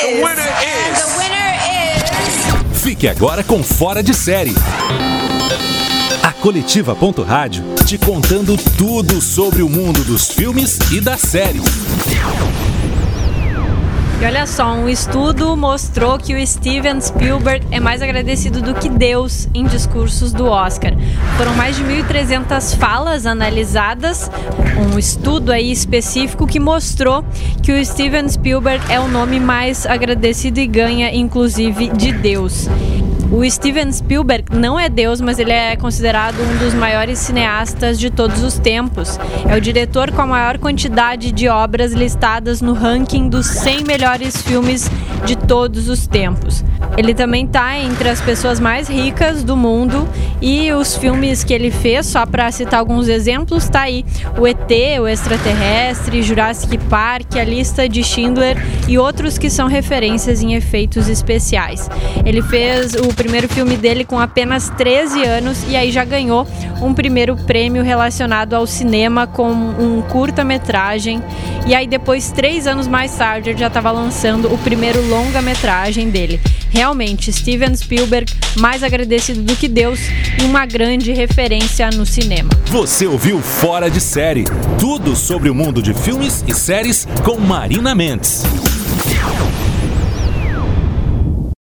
The winner is. The winner is. Fique agora com Fora de Série. A Coletiva.rádio te contando tudo sobre o mundo dos filmes e das séries. E olha só, um estudo mostrou que o Steven Spielberg é mais agradecido do que Deus em discursos do Oscar. Foram mais de 1.300 falas analisadas, um estudo aí específico que mostrou que o Steven Spielberg é o nome mais agradecido e ganha inclusive de Deus. O Steven Spielberg não é Deus, mas ele é considerado um dos maiores cineastas de todos os tempos. É o diretor com a maior quantidade de obras listadas no ranking dos 100 melhores filmes de todos os tempos. Ele também está entre as pessoas mais ricas do mundo e os filmes que ele fez, só para citar alguns exemplos, está aí o ET, o Extraterrestre, Jurassic Park, a lista de Schindler e outros que são referências em efeitos especiais. Ele fez o primeiro filme dele com apenas 13 anos e aí já ganhou um primeiro prêmio relacionado ao cinema com um curta-metragem. E aí depois, três anos mais tarde, ele já estava lançando o primeiro longa-metragem dele. Realmente, Steven Spielberg, mais agradecido do que Deus e uma grande referência no cinema. Você ouviu Fora de Série. Tudo sobre o mundo de filmes e séries com Marina Mendes.